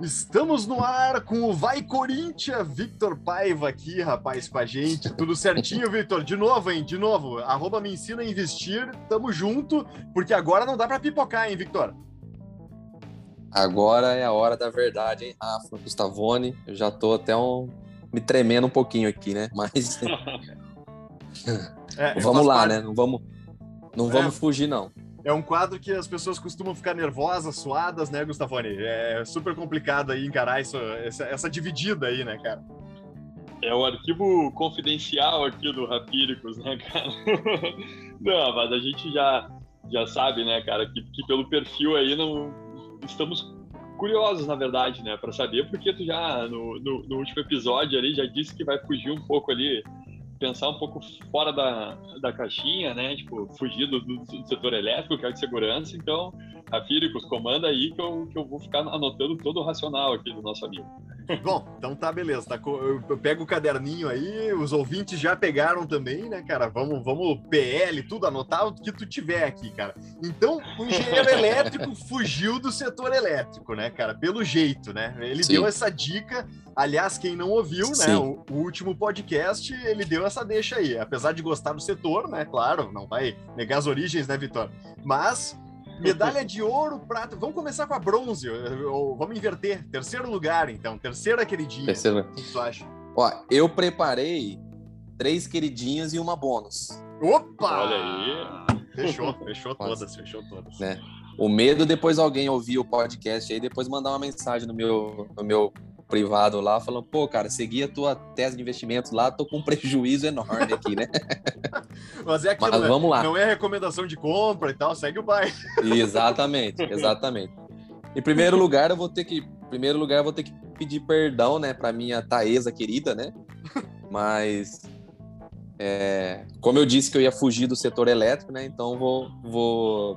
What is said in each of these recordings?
Estamos no ar com o Vai Corinthians, Victor Paiva aqui, rapaz, com a gente. Tudo certinho, Victor? De novo, hein? De novo. Arroba me ensina a investir. Tamo junto, porque agora não dá para pipocar, hein, Victor? Agora é a hora da verdade, hein? Rafa, Gustavone, eu já tô até um... me tremendo um pouquinho aqui, né? Mas. é, vamos lá, parte... né? Não vamos, não vamos é. fugir, não é um quadro que as pessoas costumam ficar nervosas, suadas, né, Gustavone? É super complicado aí encarar isso, essa, essa dividida aí, né, cara? É o arquivo confidencial aqui do Rapíricos, né, cara? não, mas a gente já, já sabe, né, cara, que, que pelo perfil aí não estamos curiosos, na verdade, né, para saber porque tu já no, no, no, último episódio ali já disse que vai fugir um pouco ali pensar um pouco fora da, da caixinha, né? Tipo, fugir do, do, do setor elétrico, que é de segurança. Então, a Fíricos, comanda aí que eu, que eu vou ficar anotando todo o racional aqui do nosso amigo. Bom, então tá, beleza. Tá, eu pego o caderninho aí, os ouvintes já pegaram também, né, cara? Vamos, vamos PL, tudo, anotar o que tu tiver aqui, cara. Então, o engenheiro elétrico fugiu do setor elétrico, né, cara? Pelo jeito, né? Ele Sim. deu essa dica. Aliás, quem não ouviu, né, o, o, último podcast, ele deu essa deixa aí. Apesar de gostar do setor, né, claro, não vai negar as origens, né, Vitor? Mas Medalha de ouro, prata. Vamos começar com a bronze. Ou vamos inverter. Terceiro lugar, então. Terceira queridinha. Terceira. O que tu acha? Ó, eu preparei três queridinhas e uma bônus. Opa! Olha aí. Fechou, fechou todas, fechou todas. Né? O medo depois alguém ouvir o podcast aí, depois mandar uma mensagem no meu, no meu privado lá, falando, pô, cara, segui a tua tese de investimentos lá, tô com um prejuízo enorme aqui, né? Mas é aquilo, Mas, né? vamos lá. não é recomendação de compra e tal, segue o bairro. Exatamente, exatamente. Em primeiro lugar, eu vou ter que, em primeiro lugar, eu vou ter que pedir perdão, né, para minha Taesa querida, né? Mas é, como eu disse que eu ia fugir do setor elétrico, né? Então vou vou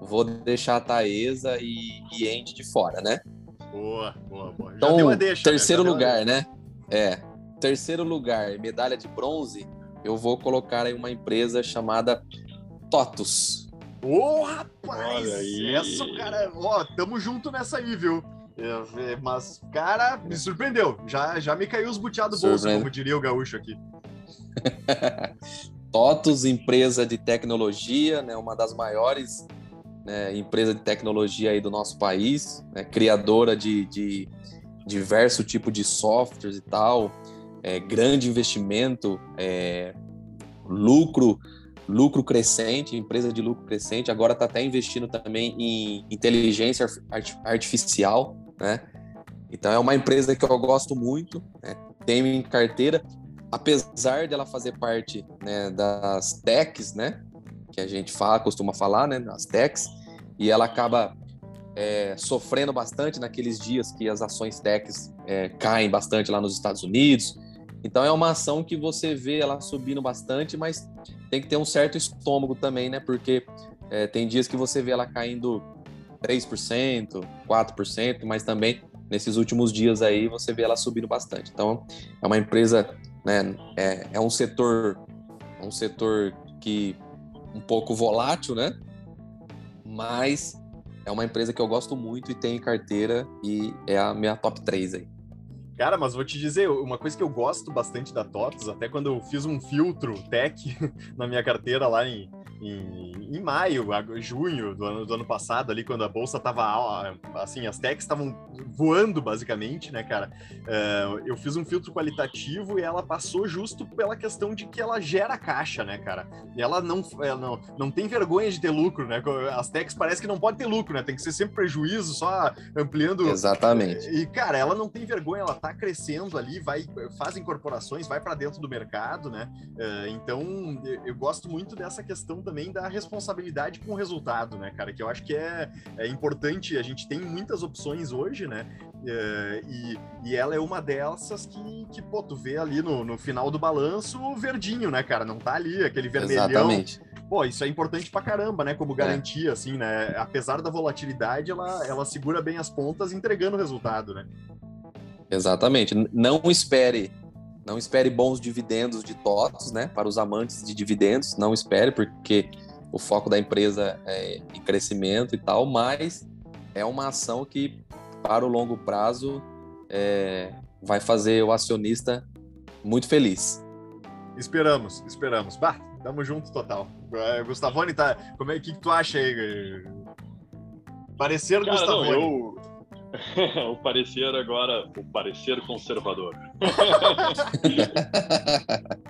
vou deixar a Taesa e, e Andy de fora, né? Boa, boa, boa. Já então, deixa, né? terceiro né? lugar, né? É. Terceiro lugar, medalha de bronze, eu vou colocar aí uma empresa chamada TOTUS. Ô, oh, rapaz! Olha aí. Essa, cara, ó, tamo junto nessa aí, viu? É, é, mas, cara, me surpreendeu. Já, já me caiu os buteados do bolso, como diria o gaúcho aqui. TOTUS, empresa de tecnologia, né, uma das maiores né, empresa de tecnologia aí do nosso país, né, criadora de, de diversos tipos de softwares e tal, é, grande investimento, é, lucro, lucro crescente, empresa de lucro crescente, agora está até investindo também em inteligência artificial, né? Então é uma empresa que eu gosto muito, né? em carteira, apesar dela fazer parte né, das techs, né? Que a gente fala, costuma falar, né? Das techs, e ela acaba é, sofrendo bastante naqueles dias que as ações techs é, caem bastante lá nos Estados Unidos. Então é uma ação que você vê ela subindo bastante, mas tem que ter um certo estômago também, né? Porque é, tem dias que você vê ela caindo 3%, 4%, mas também nesses últimos dias aí você vê ela subindo bastante. Então é uma empresa, né? É, é um setor, um setor que um pouco volátil, né? mas é uma empresa que eu gosto muito e tenho em carteira e é a minha top 3 aí. Cara, mas vou te dizer, uma coisa que eu gosto bastante da TOTS, até quando eu fiz um filtro tech na minha carteira lá em, em, em maio, junho do ano, do ano passado, ali, quando a bolsa tava assim, as techs estavam voando, basicamente, né, cara? Uh, eu fiz um filtro qualitativo e ela passou justo pela questão de que ela gera caixa, né, cara? E ela não, ela não, não tem vergonha de ter lucro, né? As techs parece que não pode ter lucro, né? Tem que ser sempre prejuízo, só ampliando. Exatamente. E, cara, ela não tem vergonha, ela tá crescendo ali, vai, faz incorporações, vai para dentro do mercado, né? Uh, então, eu gosto muito dessa questão também da responsabilidade com o resultado, né, cara? Que eu acho que é, é importante. A gente tem muitas opções hoje, né? É, e, e ela é uma dessas que, que pô, tu vê ali no, no final do balanço o verdinho, né, cara? Não tá ali, aquele vermelhão. Exatamente. Pô, isso é importante pra caramba, né? Como é. garantia, é. assim, né? Apesar da volatilidade, ela, ela segura bem as pontas entregando o resultado, né? Exatamente. Não espere não espere bons dividendos de TOTS, né? Para os amantes de dividendos, não espere, porque o foco da empresa é em crescimento e tal, mas é uma ação que para o longo prazo é, vai fazer o acionista muito feliz. Esperamos, esperamos. Bah, tamo junto total. É, Gustavone, tá, como é que, que tu acha aí? Parecer Cara, Gustavone. não, eu... o parecer agora, o parecer conservador.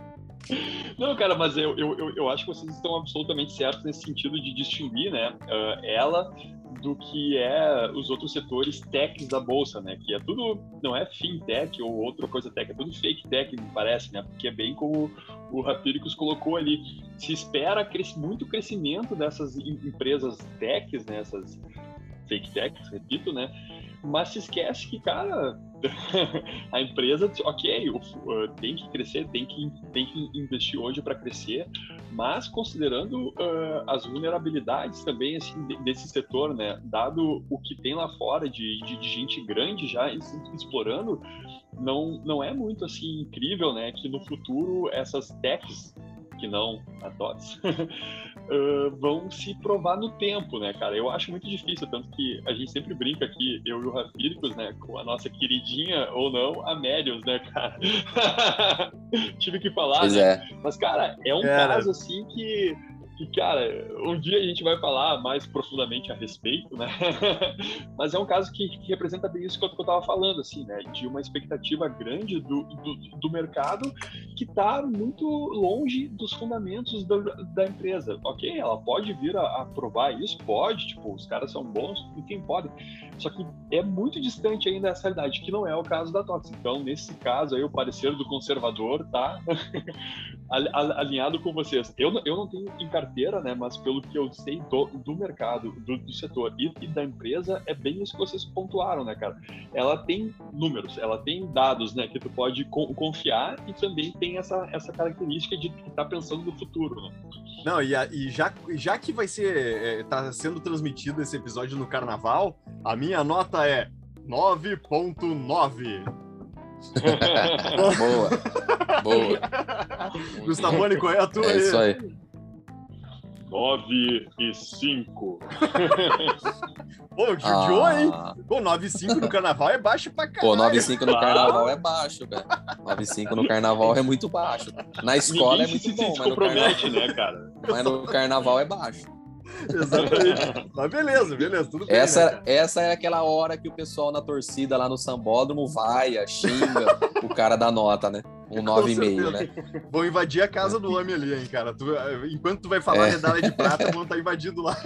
Não, cara, mas eu, eu, eu- acho que vocês estão absolutamente certos nesse sentido de distinguir, né, ah, ela do que é os outros setores techs da bolsa, né, que é tudo, não é fintech ou outra coisa tech, é tudo fake tech, me parece, né, porque é bem como o Rapiricus colocou ali, se espera muito crescimento dessas em- empresas techs, né, essas fake techs, repito, né, mas se esquece que, cara, a empresa, ok, tem que crescer, tem que, tem que investir hoje para crescer, mas considerando uh, as vulnerabilidades também assim, de- desse setor, né, dado o que tem lá fora de, de, de gente grande já explorando, não, não é muito assim incrível, né, que no futuro essas techs que não a TOTS, uh, vão se provar no tempo, né, cara? Eu acho muito difícil, tanto que a gente sempre brinca aqui, eu e o Rafíricos, né, com a nossa queridinha ou não, a Médios, né, cara? Tive que falar, Pois né? é. Mas, cara, é um Cara. caso assim que, que, cara, um dia a gente vai falar mais profundamente a respeito, né? Mas é um caso que, que representa bem isso que eu, que eu tava falando, assim, né? De uma expectativa grande do, do, do mercado que está muito longe dos fundamentos da, da empresa. Ok, ela pode vir a, a provar isso, pode, tipo, os caras são bons quem pode. Só que é muito distante ainda dessa realidade, que não é o caso da Tox. Então, nesse caso aí, o parecer do conservador tá al- al- alinhado com vocês. Eu, não- eu não tenho em carteira, né? Mas pelo que eu sei do, do mercado, do, do setor e, e da empresa, é bem isso que vocês pontuaram, né, cara? Ela tem números, ela tem dados, né? Que tu pode co- confiar e também tem essa, essa característica de estar pensando no futuro, né? Não, e, a- e já, já que vai ser. É, tá sendo transmitido esse episódio no carnaval, a minha nota é 9.9. boa, boa. Gustavone, qual é a tua É isso aí. 9 e 5. Pô, judiou, hein? Ah, Pô, 9.5 no carnaval é baixo pra caralho. pô, 9,5 no carnaval é baixo, velho. 9,5 no carnaval é muito baixo. Na escola é Ninguém muito se, se bom, mas no, carnaval, né, cara? mas no carnaval é baixo. Exatamente. Mas beleza, beleza, tudo bem. Essa, né, essa é aquela hora que o pessoal na torcida lá no sambódromo vai, xinga o cara da nota, né? Um 9,5, né? Vão invadir a casa do homem ali, hein, cara. Tu- enquanto tu vai falar É. medalha de prata, vão estar invadindo lá.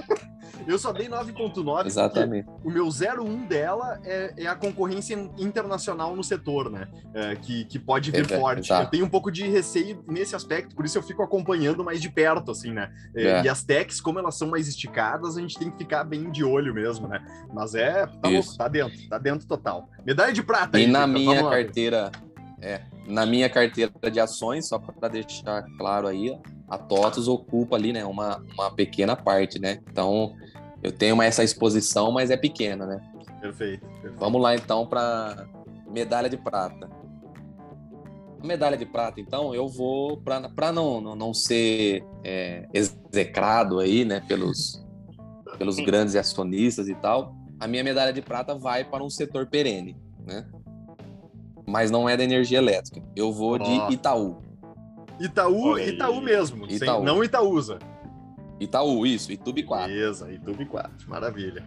Eu só dei 9.9 porque Exatamente. o meu 01 dela é, é a concorrência internacional no setor, né? É, que, que pode vir É, forte. exato. Eu tenho um pouco de receio nesse aspecto, por isso eu fico acompanhando mais de perto, assim, né? É, É. E as techs, como elas são mais esticadas, a gente tem que ficar bem de olho mesmo, né? Mas é, tá louco, tá dentro, tá dentro total. Medalha de prata E aí, na Victor, minha carteira, é, na minha carteira de ações, só para deixar claro aí, a TOTUS ocupa ali, né, uma, uma pequena parte, né? Então, eu tenho uma- essa exposição, mas é pequena, né? Perfeito, perfeito. Vamos lá então para medalha de prata. Medalha de prata, então, eu vou para não, não, não ser é, execrado aí, né, pelos, pelos grandes acionistas e tal. A minha medalha de prata vai para um setor perene, né? Mas não é da energia elétrica. Eu vou Ó. de Itaú. Itaú. Itaú mesmo, sem- Itaú. não Itaúsa. Itaú, isso, Itube 4. Beleza, Itaú 4, maravilha.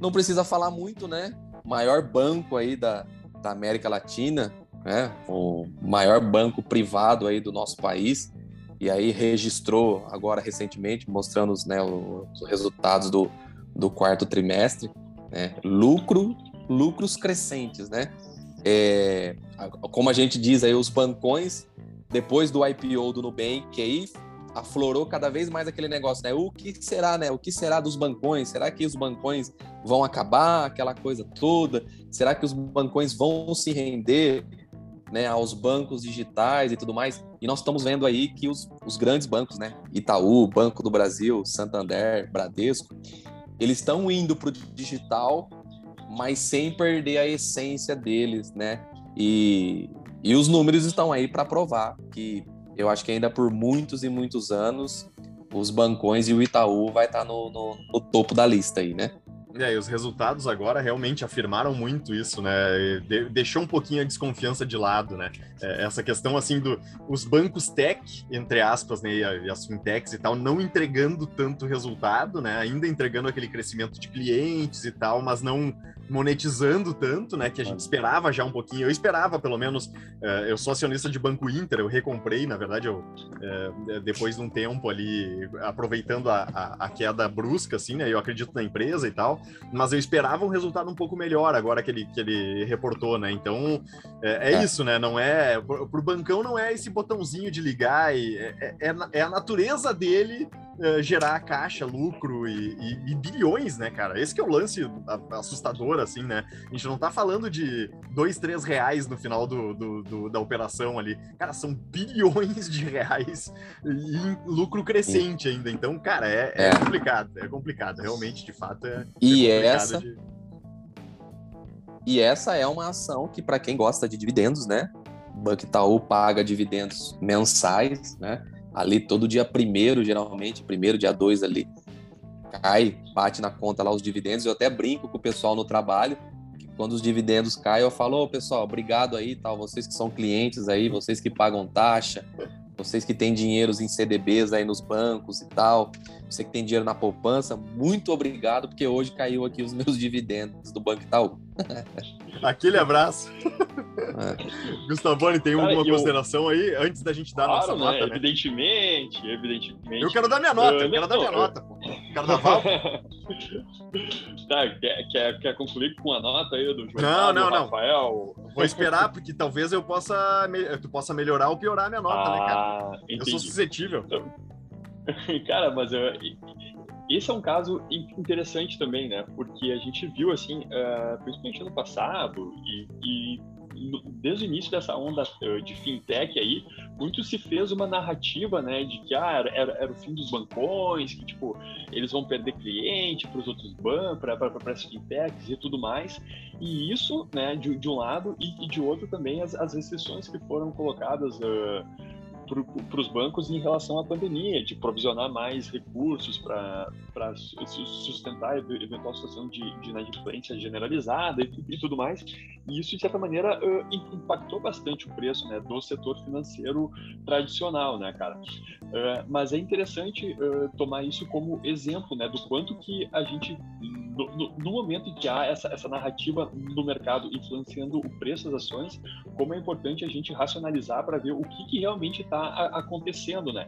não precisa falar muito, né? Maior banco aí da, da América Latina, né? O maior banco privado aí do nosso país. E aí registrou agora recentemente, mostrando os, né, os resultados do, do quarto trimestre, né? Lucro, lucros crescentes, né? É, como a gente diz aí, os bancões, depois do IPO do Nubank, aí aflorou cada vez mais aquele negócio, né? O que será, né? O que será dos bancões? Será que os bancões vão acabar, aquela coisa toda? Será que os bancões vão se render né, aos bancos digitais e tudo mais? E nós estamos vendo aí que os, os grandes bancos, né? Itaú, Banco do Brasil, Santander, Bradesco, eles estão indo para o digital, mas sem perder a essência deles, né? E, e os números estão aí para provar que eu acho que ainda por muitos e muitos anos os bancões e o Itaú vai estar no, no- no topo da lista aí, né? É, e os resultados agora realmente afirmaram muito isso, né? De, deixou um pouquinho a desconfiança de lado, né? É, essa questão, assim, do os bancos tech, entre aspas, né? E, e as fintechs e tal, não entregando tanto resultado, né? Ainda entregando aquele crescimento de clientes e tal, mas não monetizando tanto, né? Que a gente esperava já um pouquinho. Eu esperava, pelo menos. Uh, eu sou acionista de Banco Inter, eu recomprei, na verdade, eu, uh, depois de um tempo ali, aproveitando a, a, a, queda brusca, assim, né? Eu acredito na empresa e tal, mas eu esperava um resultado um pouco melhor agora que ele, que ele reportou, né? Então, é, é, é. isso, né? Não é. Pro, pro bancão não é esse botãozinho de ligar, e, é, é, é a natureza dele uh, gerar caixa, lucro e, e, e, bilhões, né, cara? Esse que é o lance assustador, assim, né? A gente não tá falando de dois, três reais no final do, do, do da operação ali. Cara, são bilhões de reais em lucro crescente ainda. Então, cara, é, é, é. complicado. É complicado. Realmente, de fato, é. E é essa. De... E essa é uma ação que, para quem gosta de dividendos, né? Banco Itaú paga dividendos mensais, né? Ali todo dia primeiro, geralmente, primeiro, dia dois ali, cai, bate na conta lá os dividendos. Eu até brinco com o pessoal no trabalho, que quando os dividendos caem, eu falo, ô pessoal, obrigado aí, tal, vocês que são clientes aí, vocês que pagam taxa, vocês que têm dinheiros em CDBs aí nos bancos e tal, você que tem dinheiro na poupança, muito obrigado, porque hoje caiu aqui os meus dividendos do Banco Itaú. Aquele abraço. É. Gustavone, tem Cara, alguma eu... consideração aí antes da gente dar claro, a nossa né? nota? Né? Evidentemente, evidentemente. Eu quero dar minha nota, eu, quero dar minha nota, pô. Carnaval. tá, quer, quer, quer concluir com a nota aí do João? Não, não, não. Rafael? Vou esperar, porque talvez eu possa, tu possa melhorar ou piorar a minha nota, ah, né, cara? Entendi. Eu sou suscetível. Então, cara, mas eu, esse é um caso interessante também, né? Porque a gente viu, assim, uh, principalmente ano passado e, e desde o início dessa onda eh, de fintech aí, muito se fez uma narrativa, né, de que ah, era, era o fim dos bancões, que tipo eles vão perder cliente para os outros bancos, para as fintechs e tudo mais. E isso, né, de, de um lado e, e, de outro também as, as restrições que foram colocadas uh, para os bancos em relação à pandemia, de provisionar mais recursos para sustentar a eventual situação de, de inadimplência generalizada e, e, tudo mais. E isso, de certa maneira, uh, impactou bastante o preço né, do setor financeiro tradicional, né, cara? Uh, mas é interessante uh, tomar isso como exemplo né, do quanto que a gente no, no, no, momento em que há essa, essa narrativa no mercado influenciando o preço das ações, como é importante a gente racionalizar para ver o que, que realmente está acontecendo, né?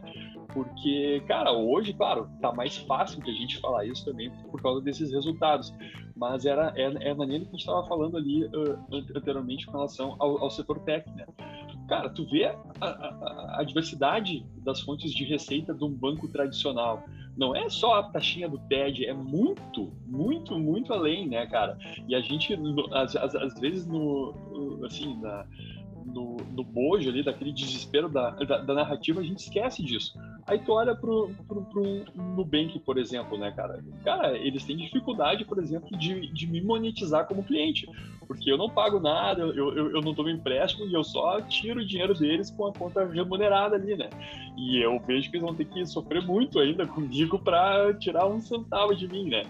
Porque, cara, hoje, claro, tá mais fácil de a gente falar isso também por causa desses resultados, mas era é, é a maneira que a gente estava falando ali uh, anteriormente com relação ao, ao setor tech, né? Cara, tu vê a, a, a diversidade das fontes de receita de um banco tradicional não é só a taxinha do TED, é muito, muito, muito além, né, cara? E a gente, às, às vezes, no, assim, na, no, no bojo ali, daquele desespero da, da, da, narrativa, a gente esquece disso. Aí tu olha pro, pro, pro Nubank, por exemplo, né, cara? Cara, eles têm dificuldade, por exemplo, de, de me monetizar como cliente, porque eu não pago nada, eu, eu, eu não tomo empréstimo e eu só tiro o dinheiro deles com a conta remunerada ali, né? E eu vejo que eles vão ter que sofrer muito ainda comigo para tirar um centavo de mim, né?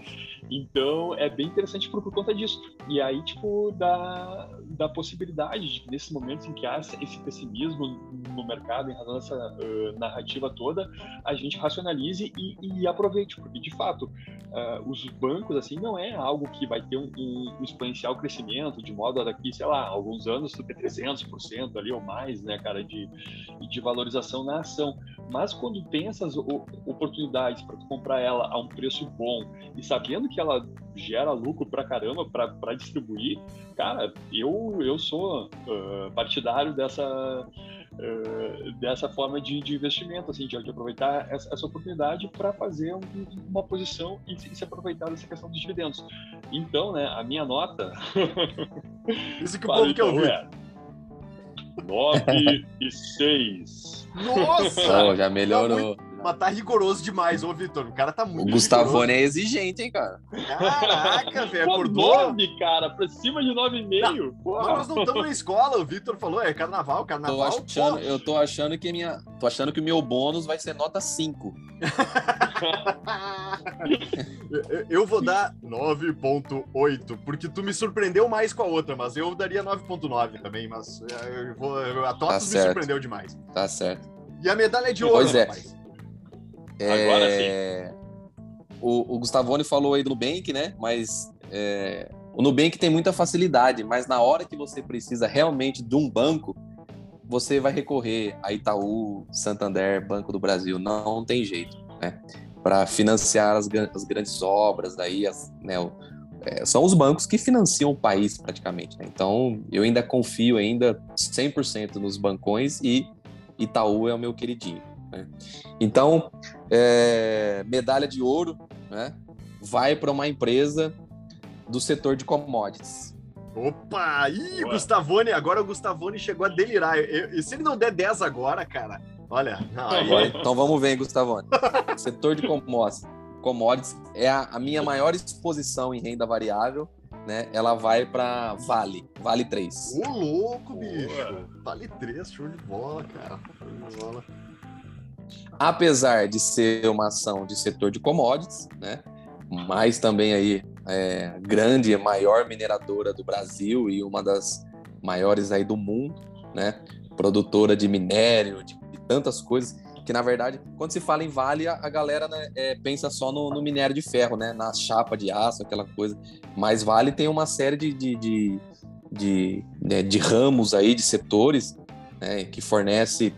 Então é bem interessante por, por conta disso. E aí, tipo, da, da possibilidade de, nesses momentos em que há esse pessimismo no mercado, em razão dessa uh, narrativa toda, a gente racionalize e, e aproveite, porque de fato, uh, os bancos, assim, não é algo que vai ter um, um, exponencial crescimento, de modo a daqui, sei lá, alguns anos ter 300% ali ou mais, né, cara, de, de valorização na ação. Mas quando tem essas oportunidades para comprar ela a um preço bom e sabendo que ela gera lucro para caramba para distribuir, cara, eu, eu sou uh, partidário dessa, uh, dessa forma de, de, investimento, assim, de, de aproveitar essa, essa oportunidade para fazer um, uma posição e se, se, aproveitar dessa questão dos dividendos. Então, né, a minha nota. Isso que o povo quer ouvir. É 9 e 6. Nossa! Oh, já melhorou. Tá mas tá rigoroso demais, ô Vitor. O cara tá muito O Gustavone é exigente, hein, cara? Caraca, velho, acordou. nove, cara, pra cima de 9,5. Mas nós não estamos na escola, o Vitor falou, é carnaval, Tô carnaval. achando, pô. eu tô achando que minha, tô achando que o meu bônus vai ser nota 5. Eu- vou dar 9.8, porque tu me surpreendeu mais com a outra, mas eu daria 9.9 também, mas é, eu vou, a TOTUS me certo. surpreendeu demais. Tá certo. E a medalha de ouro, Pois é. rapaz. Agora É, O, o Gustavone falou aí do Nubank, né? Mas é, o Nubank tem muita facilidade, mas na hora que você precisa realmente de um banco, você vai recorrer a Itaú, Santander, Banco do Brasil. Não tem jeito, né? Para financiar as, as grandes obras, daí as, né, o- é, são os bancos que financiam o país praticamente. né? Então eu ainda confio ainda 100% nos bancões e Itaú é o meu queridinho. Né? Então é, medalha de ouro, né? Vai para uma empresa do setor de commodities. Opa! Ih, Boa. Gustavone, agora o Gustavone chegou a delirar. Eu- se ele não der 10 agora, cara, olha. não, aí- Agora- Então vamos ver, hein, Gustavone. setor de commodities. Commodities é a, a minha maior exposição em renda variável, né? Ela vai para Vale, Vale 3. Ô, louco, Boa. bicho. Vale 3, show de bola, cara. Show de bola. Apesar de ser uma ação de setor de commodities, né? Mas também aí é, grande, maior mineradora do Brasil e uma das maiores aí do mundo, né? Produtora de minério, de, de tantas coisas que na verdade, quando se fala em Vale, a, a galera né, é, pensa só no, no minério de ferro, né? Na chapa de aço, aquela coisa. Mas Vale tem uma série de, de, de, de, né, de ramos aí, de setores, né, que fornece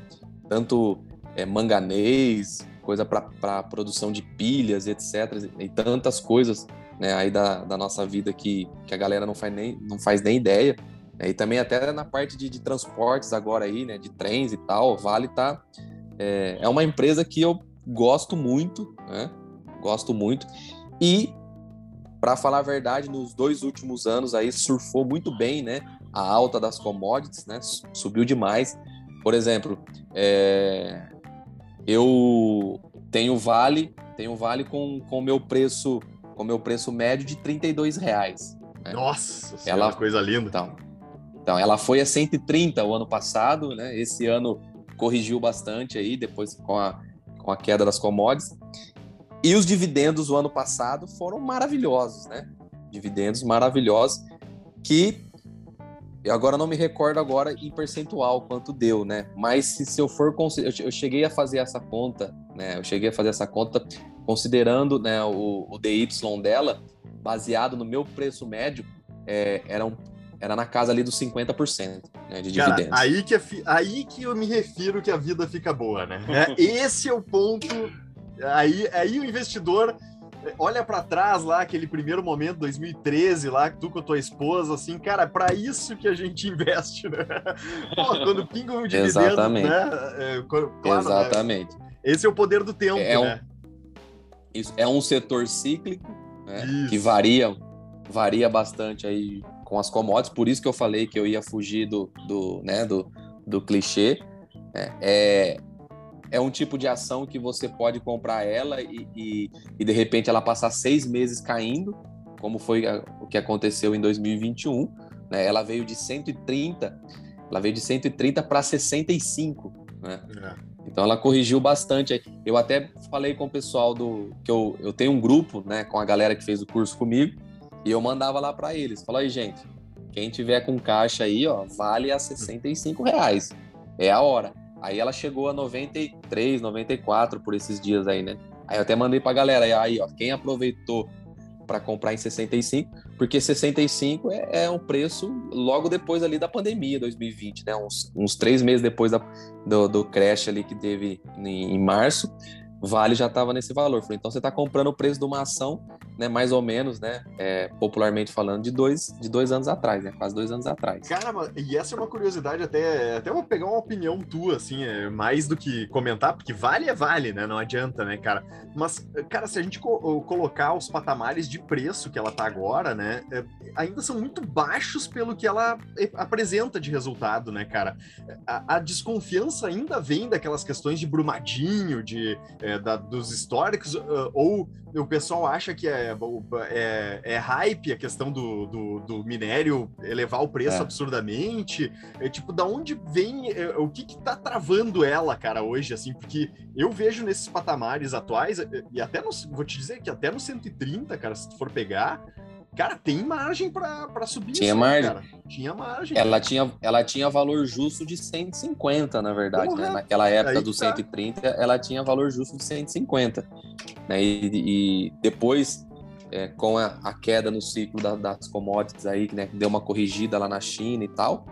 tanto é, manganês, coisa para produção de pilhas, etc. E tantas coisas né, aí da, da nossa vida que, que a galera não faz nem, não faz nem ideia. né? E também até na parte de, de transportes agora aí, né, de trens e tal, Vale tá é, é uma empresa que eu gosto muito, né? Gosto muito. E para falar a verdade, nos dois últimos anos aí surfou muito bem, né? A alta das commodities, né? Subiu demais. Por exemplo, é, eu tenho vale, tenho vale com com meu preço, com meu preço médio de 32 reais. É. Nossa, senhora, Ela- coisa linda. Então, então, ela foi a 130 o ano passado, né? Esse ano corrigiu bastante aí, depois com a, com a queda das commodities. E os dividendos o ano passado foram maravilhosos, né? Dividendos maravilhosos que eu agora não me recordo agora em percentual quanto deu, né? Mas se, se eu for eu che- eu cheguei a fazer essa conta, né? Eu cheguei a fazer essa conta considerando, né, o, o DY dela baseado no meu preço médio, é, era, um, era na casa ali dos 50% né, de Cara, dividendos. aí que, é aí que eu me refiro que a vida fica boa, né? É, esse é o ponto. Aí, aí o investidor olha pra trás lá, aquele primeiro momento, 2013, lá, tu com a tua esposa, assim, cara, é pra isso que a gente investe, né? Pô, quando pinga um dividendo, Exatamente. né? É, claro, né? Exatamente. Esse é o poder do tempo, É um- né? Isso é um setor cíclico, né, Isso. que varia, varia bastante aí com as commodities, por isso que eu falei que eu ia fugir do, do, né, do, do clichê. né. É, é um tipo de ação que você pode comprar ela e, e, e, de repente ela passar seis meses caindo, como foi a- o que aconteceu em 2021. Né? Ela veio de 130, ela veio de 130 para 65, né? É. Então ela corrigiu bastante. Eu até falei com o pessoal do que eu, eu tenho um grupo, né, com a galera que fez o curso comigo, e eu mandava lá para eles. Falei, aí, gente, quem tiver com caixa aí, ó, vale a 65 reais. É a hora. Aí ela chegou a 93, 94 por esses dias aí, né? Aí eu até mandei pra galera, aí, ó, quem aproveitou para comprar em 65, porque 65 é, é um preço logo depois ali da pandemia, 2020, né? Uns, uns três meses depois da, do, do crash ali que teve em, em março, Vale já estava nesse valor. Falei, então você está comprando o preço de uma ação né, mais ou menos, né, é, popularmente falando, de dois, de dois anos atrás, né, quase dois anos atrás. Cara, e essa é uma curiosidade, até, até vou pegar uma opinião tua, assim, é, mais do que comentar, porque vale é vale, né, não adianta, né, cara. Mas, cara, se a gente co colocar os patamares de preço que ela tá agora, né, é, ainda são muito baixos pelo que ela é, apresenta de resultado, né, cara. A, a desconfiança ainda vem daquelas questões de Brumadinho, de, é, da, dos históricos, uh, ou o pessoal acha que é, é, é hype a questão do, do, do, minério elevar o preço é. absurdamente. É tipo, da onde vem, é, o que que tá travando ela, cara, hoje, assim? Porque eu vejo nesses patamares atuais, e até no, vou te dizer que até no 130, cara, se tu for pegar, Cara, tem margem para subir tinha isso, margem. Cara. Tinha margem. Ela tinha, ela tinha valor justo de 150, na verdade. Né? Naquela época Aí do tá. 130, ela tinha valor justo de 150. Né? E, e depois, é, com a, a, queda no ciclo da, das commodities aí, né? deu uma corrigida lá na China e tal.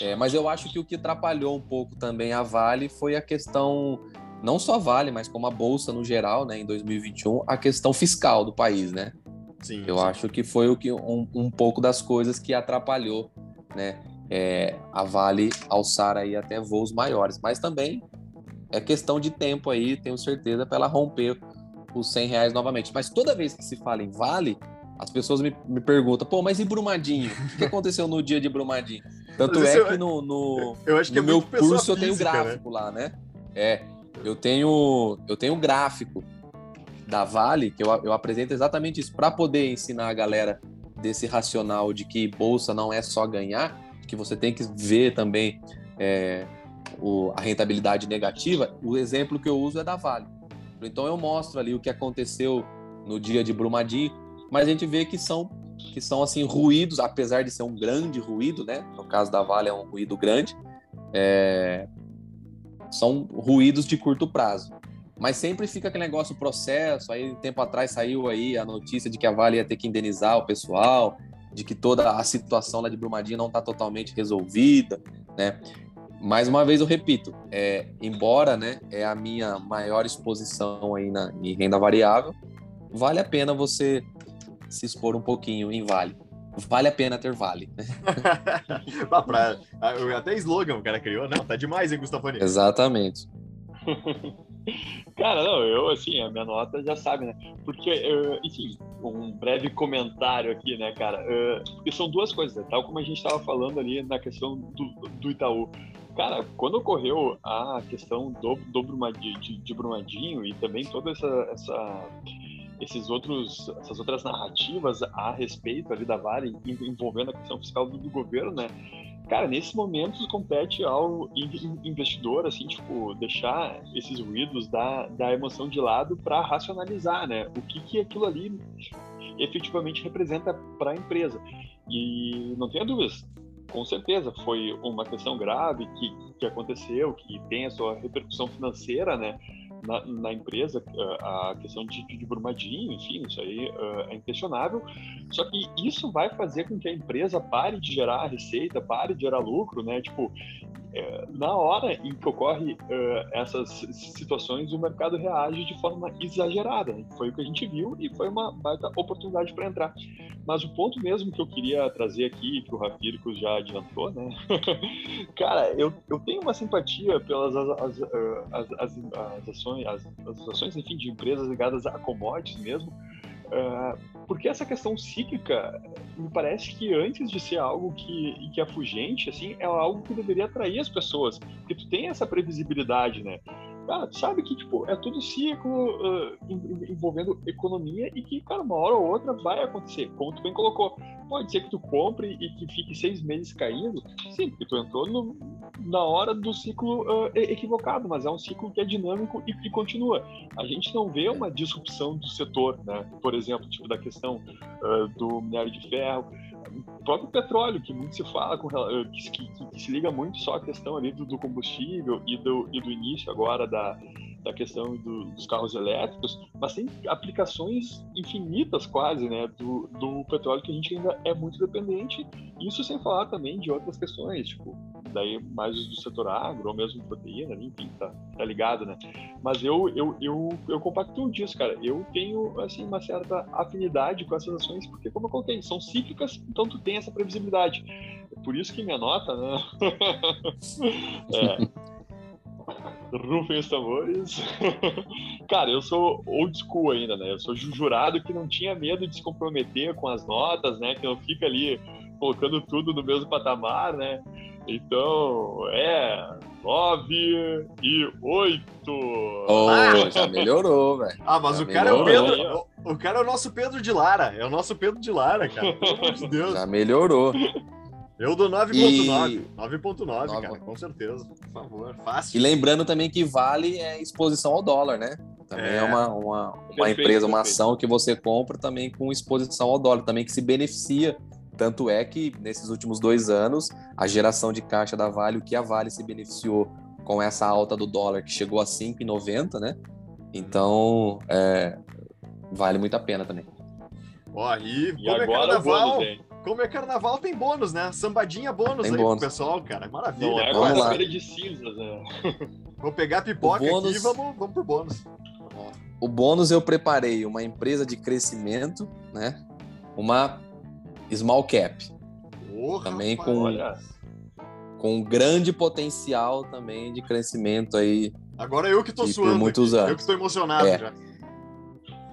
É, mas eu acho que o que atrapalhou um pouco também a Vale foi a questão, não só a Vale, mas como a Bolsa no geral, né, em 2021, a questão fiscal do país, né? Sim, eu sim. acho que foi o que um, um pouco das coisas que atrapalhou, né? É, a Vale alçar aí até voos maiores, mas também é questão de tempo aí, tenho certeza, para ela romper os 100 reais novamente. Mas toda vez que se fala em Vale, as pessoas me, me perguntam, pô, mas e Brumadinho? O que aconteceu no dia de Brumadinho? Tanto é que no, no, eu acho que no é meu curso física, eu tenho né? gráfico né? lá, né? É, eu tenho eu tenho gráfico da Vale, que eu, eu apresento exatamente isso, para poder ensinar a galera desse racional de que bolsa não é só ganhar, que você tem que ver também é, o, a rentabilidade negativa. O exemplo que eu uso é da Vale. Então eu mostro ali o que aconteceu no dia de Brumadinho, mas a gente vê que são que são assim ruídos, apesar de ser um grande ruído, né? No caso da Vale é um ruído grande, é... são ruídos de curto prazo. Mas sempre fica aquele negócio processo. Aí, tempo atrás saiu aí a notícia de que a Vale ia ter que indenizar o pessoal, de que toda a situação lá de Brumadinho não está totalmente resolvida, né? Mais uma vez eu repito, é, embora né, é a minha maior exposição aí na, em renda variável, vale a pena você se expor um pouquinho em Vale. Vale a pena ter Vale. pra, até slogan o cara criou, não, tá demais, hein, Gustavo? Exatamente. Cara, não, eu, assim, a minha nota já sabe, né? Porque, uh, enfim, um breve comentário aqui, né, cara? Uh, porque são duas coisas, né? tal como a gente estava falando ali na questão do, do Itaú. Cara, quando ocorreu a questão do, do Brumadinho, de, de Brumadinho e também toda essa, essa esses outros, essas outras narrativas a respeito ali da Vale envolvendo a questão fiscal do, do governo, né? Cara, nesses momentos compete ao investidor, assim, tipo, deixar esses ruídos da, da emoção de lado para racionalizar, né? O que, que aquilo ali efetivamente representa para a empresa. E não tenha dúvidas, com certeza foi uma questão grave que, que aconteceu, que tem a sua repercussão financeira, né? Na, na, empresa, a questão de, de Brumadinho, enfim, isso aí uh, é inquestionável. Só que isso vai fazer com que a empresa pare de gerar receita, pare de gerar lucro, né? Tipo, é, na hora em que ocorre uh, essas situações, o mercado reage de forma exagerada. Foi o que a gente viu e foi uma baita oportunidade para entrar. Mas o ponto mesmo que eu queria trazer aqui, que o Rafíricos já adiantou, né? Cara, eu, eu tenho uma simpatia pelas as, as, as, as ações, as, as ações, enfim, de empresas ligadas a commodities mesmo, Uh, porque essa questão cíclica me parece que antes de ser algo que, que é fugente, assim, é algo que deveria atrair as pessoas, porque tu tem essa previsibilidade, né? Cara, tu sabe que tipo é tudo ciclo uh, envolvendo economia e que, cara, uma hora ou outra vai acontecer, como tu bem colocou. Pode ser que tu compre e que fique seis meses caindo, sim, porque tu entrou no, na hora do ciclo uh, equivocado, mas é um ciclo que é dinâmico e que continua. A gente não vê uma disrupção do setor, né? Por exemplo, tipo da questão uh, do minério de ferro, o próprio petróleo, que muito se fala, com, que, que, que, se liga muito só à questão ali do, do combustível e do, e do início agora da, da questão do, dos carros elétricos, mas tem aplicações infinitas quase, né, do, do petróleo que a gente ainda é muito dependente. Isso sem falar também de outras questões, tipo daí mais do setor agro, ou mesmo proteína, enfim, tá, tá ligado, né? Mas eu, eu, eu, eu compacto disso, cara. Eu tenho, assim, uma certa afinidade com essas ações, porque, como eu coloquei, são cíclicas, então tu tem essa previsibilidade. Por isso que minha nota, né? é. Rufem os tambores. Cara, eu sou old school ainda, né? Eu sou jurado que não tinha medo de se comprometer com as notas, né? Que não fica ali colocando tudo no mesmo patamar, né? Então, é 9 e 8. Oh, ah, já melhorou, velho. Ah, mas já o cara melhorou. é o Pedro. O, o cara é o nosso Pedro de Lara. É o nosso Pedro de Lara, cara. Pelo amor de Deus. Já melhorou. Eu dou 9.9. E... 9.9, cara, com certeza. Por favor, fácil. E lembrando também que vale é exposição ao dólar, né? Também é, é uma, uma, uma perfeito, empresa, uma perfeito. ação que você compra também com exposição ao dólar, também que se beneficia. Tanto é que nesses últimos dois anos, a geração de caixa da Vale, o que a Vale se beneficiou com essa alta do dólar que chegou a 5,90, né? Então, é, vale muito a pena também. Ó, e, e é agora é carnaval, bônus, como é carnaval, tem bônus, né? Sambadinha bônus tem aí bônus. pro pessoal, cara. Maravilha. Não é vamos lá. de cinzas, né? Vou pegar a pipoca bônus... aqui e vamos, vamos pro bônus. O bônus eu preparei uma empresa de crescimento, né? Uma small cap. Porra, também com, com grande potencial também de crescimento aí. Agora eu que tô suando. Muitos aqui. anos. Eu que estou emocionado é. já.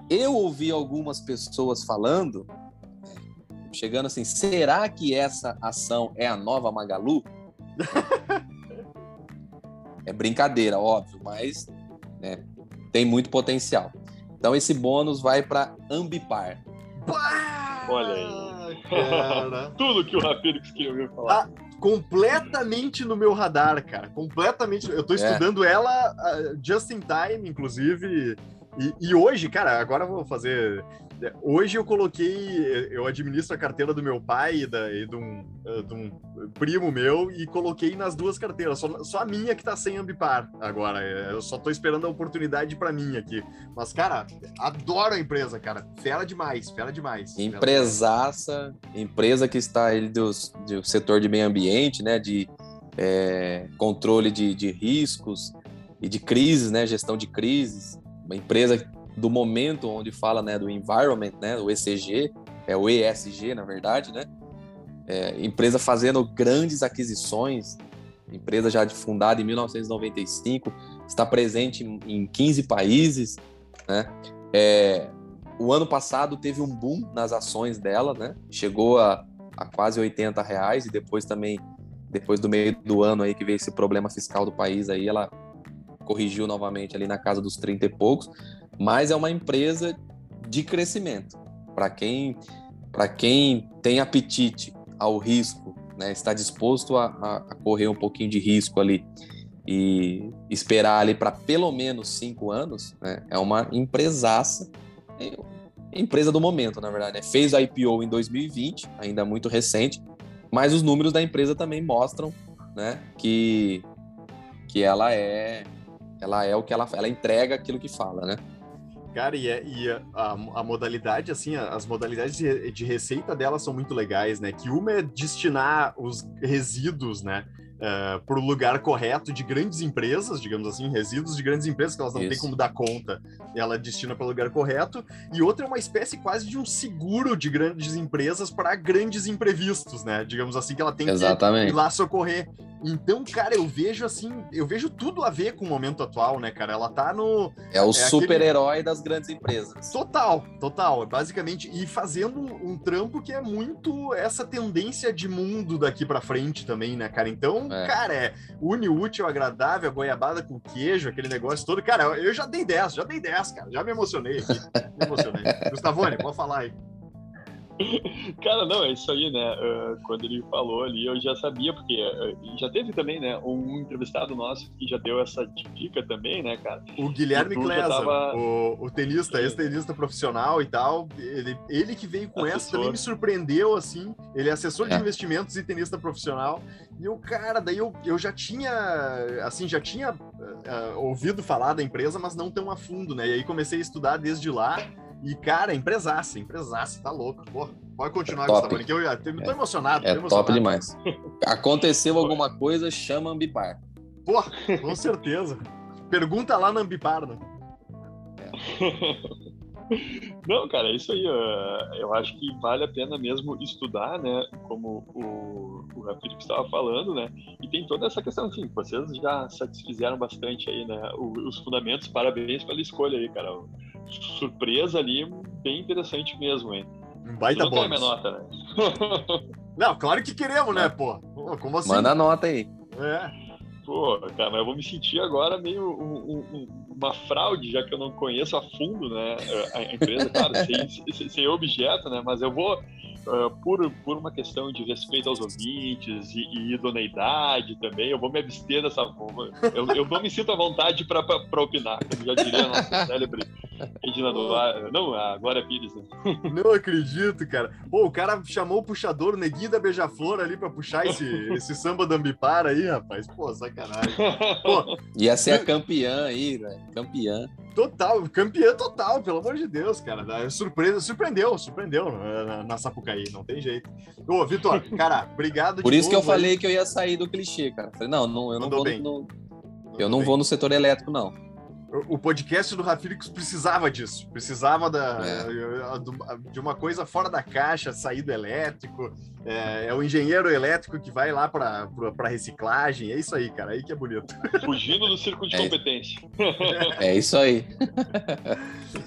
Eu ouvi algumas pessoas falando chegando assim: será que essa ação é a nova Magalu? é brincadeira, óbvio, mas né, tem muito potencial. Então esse bônus vai para Ambipar. Olha aí. Cara. Tudo que o Rapidix queria ouvir falar. Ah, completamente no meu radar, cara. Completamente. Eu tô é. estudando é. ela uh, just in time, inclusive. E, e, hoje, cara, agora eu vou fazer Hoje eu coloquei, eu administro a carteira do meu pai e, da, e de, um, eh, de, um, primo meu e coloquei nas duas carteiras. Só, só a minha que tá sem ambipar agora. Eh, eu só tô esperando a oportunidade para mim aqui. Mas, cara, adoro a empresa, cara. Fera demais, fera demais. Empresaça, empresa que está aí do, do setor de meio ambiente, né? De é, controle de, de riscos e de crises, né? Gestão de crises. Uma empresa do momento onde fala né, do environment, né, o ECG, é o ESG, na verdade, né? É, empresa fazendo grandes aquisições, empresa já fundada em 1995, está presente em, em 15 países, né? É, o ano passado teve um boom nas ações dela, né? Chegou a, a quase 80 reais e depois também, depois do meio do ano aí que veio esse problema fiscal do país aí, ela corrigiu novamente ali na casa dos 30 e poucos mas é uma empresa de crescimento. Para quem, quem tem apetite ao risco, né, está disposto a, a, correr um pouquinho de risco ali e esperar ali para pelo menos cinco anos, né, é uma empresaça, é, empresa do momento, na verdade. Né? Fez a IPO em 2020, ainda muito recente, mas os números da empresa também mostram né, que, que ela é ela é o que ela, ela entrega aquilo que fala, né? Cara, e, é, e a, a, a, modalidade, assim, as modalidades de, de, receita dela são muito legais, né? Que uma é destinar os resíduos, né? Uh, eh, para o lugar correto de grandes empresas, digamos assim, resíduos de grandes empresas que elas não Isso. têm como dar conta, ela destina para o lugar correto, e outra é uma espécie quase de um seguro de grandes empresas para grandes imprevistos, né? Digamos assim, que ela tem Exatamente. que ir lá socorrer. Então, cara, eu vejo assim, eu vejo tudo a ver com o momento atual, né, cara? Ela tá no. É o é super-herói aquele... das grandes empresas. Total, total. Basicamente, e fazendo um, trampo que é muito essa tendência de mundo daqui para frente também, né, cara? Então, é. cara, é une útil, agradável, goiabada com queijo, aquele negócio todo. Cara, eu já dei 10, já dei 10, cara. Já me emocionei aqui. Me emocionei. Gustavone, pode falar aí. Cara, não, é isso aí, né? Uh, quando ele falou ali, eu já sabia, porque uh, já teve também, né, um entrevistado nosso que já deu essa dica também, né, cara? O Guilherme Klesa, tava... o, o tenista, ex-tenista profissional e tal, ele, ele que veio com assessor. essa também me surpreendeu, assim, ele é assessor de é. investimentos e tenista profissional, e o cara, daí eu, eu já tinha, assim, já tinha uh, ouvido falar da empresa, mas não tão a fundo, né? E aí comecei a estudar desde lá, e, cara, empresaça, empresaça, tá louco, porra. Pode continuar, É top. Gustavo, que eu já tô É. emocionado. É tô emocionado. top demais. Aconteceu alguma coisa, chama Ambipar. Pô, com certeza. Pergunta lá na Ambipar, né? Não, cara, é isso aí. eh, Eu acho que vale a pena mesmo estudar, né? Como o, o Rafito estava falando, né? E tem toda essa questão, assim, vocês já satisfizeram bastante aí, né? Os fundamentos, parabéns pela escolha aí, cara. Surpresa ali, bem interessante mesmo, hein? Um baita não minha nota, né? Não, claro que queremos, né, pô? Pô, Como assim? Manda a nota aí. É. Pô, cara, mas eu vou me sentir agora meio um- um- um- uma fraude, já que eu não conheço a fundo, né, a, empresa, claro, sem, sem- sem objeto, né, mas eu vou, ah, por, por uma questão de respeito aos ouvintes e, e idoneidade também, eu vou me abster dessa forma. Eu, eu não me sinto à vontade para opinar, como já diria a nossa célebre Regina Duvar, não, a Glória Pires, né? Não acredito, cara. Pô, o cara chamou o puxador, o neguinho da Beija-Flor ali pra puxar esse, esse samba da Ambipar aí, rapaz. Pô, sacanagem. Pô, Ia ser a campeã aí, velho. Campeã. Total, campeão total, pelo amor de Deus, cara. Da- Surpresa, surpreendeu, surpreendeu eh, na, na Sapucaí, não tem jeito. Ô, Vitor, cara, obrigado Por de isso que eu novo aí. falei que eu ia sair do clichê, cara. Falei, não, não eu não Mandou vou bem. no, eu não vou no setor elétrico, não. O podcast do Rafirix precisava disso. Precisava da, É. de uma coisa fora da caixa, sair do elétrico. É, é o engenheiro elétrico que vai lá para reciclagem. É isso aí, cara. Aí que é bonito. Fugindo do círculo de É. competência, É isso aí.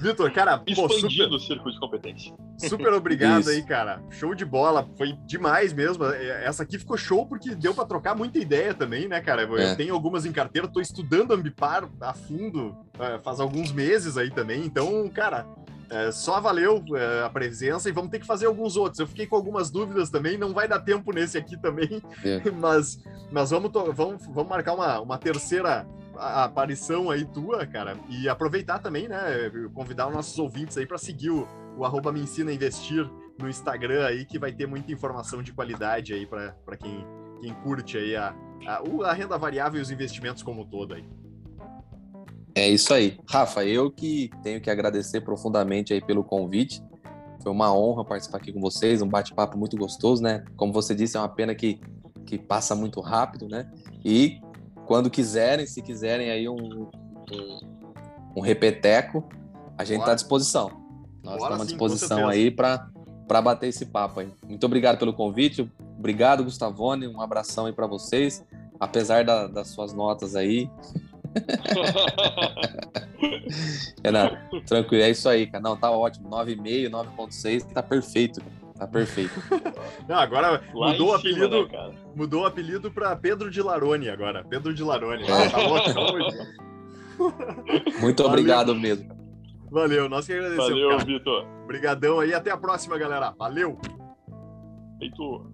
Vitor, cara, pô, expandindo super, o círculo de competência. Super obrigado aí, cara. Show de bola. Foi demais mesmo. É, Essa aqui ficou show porque deu para trocar muita ideia também, né, cara? Eu É. tenho algumas em carteira, tô estudando Ambipar a fundo é, faz alguns meses aí também. Então, cara, é, só valeu é, a presença e vamos ter que fazer alguns outros. Eu fiquei com algumas dúvidas também, não vai dar tempo nesse aqui também, É. mas, mas vamos, vamos, vamos marcar uma, uma terceira a- aparição aí tua, cara, e aproveitar também, né, convidar os nossos ouvintes aí para seguir o, o arroba me ensina a investir no Instagram aí, que vai ter muita informação de qualidade aí para quem, quem curte aí a, a, a renda variável e os investimentos como todo aí. É isso aí. Rafa, eu que tenho que agradecer profundamente aí pelo convite. Foi uma honra participar aqui com vocês, um bate-papo muito gostoso, né? Como você disse, é uma pena que, que passa muito rápido, né? E quando quiserem, se quiserem aí um, um, um repeteco, a gente está à disposição. Nós Bora estamos à disposição aí para bater esse papo aí. Muito obrigado pelo convite. Obrigado, Gustavone. Um abração aí para vocês. Apesar da- das suas notas aí, Renato, tranquilo, é isso aí, cara. Não, tá ótimo. 9,5, 9,6, tá perfeito. Tá perfeito. Não, agora Lá mudou o apelido, né, mudou o apelido para Pedro de Larone agora. Pedro de Larone. É. Tá ótimo. Muito Valeu. obrigado mesmo. cara. Valeu, nós que agradecemos, Valeu, cara. Vitor. Obrigadão aí, até a próxima, galera. Valeu! Feito.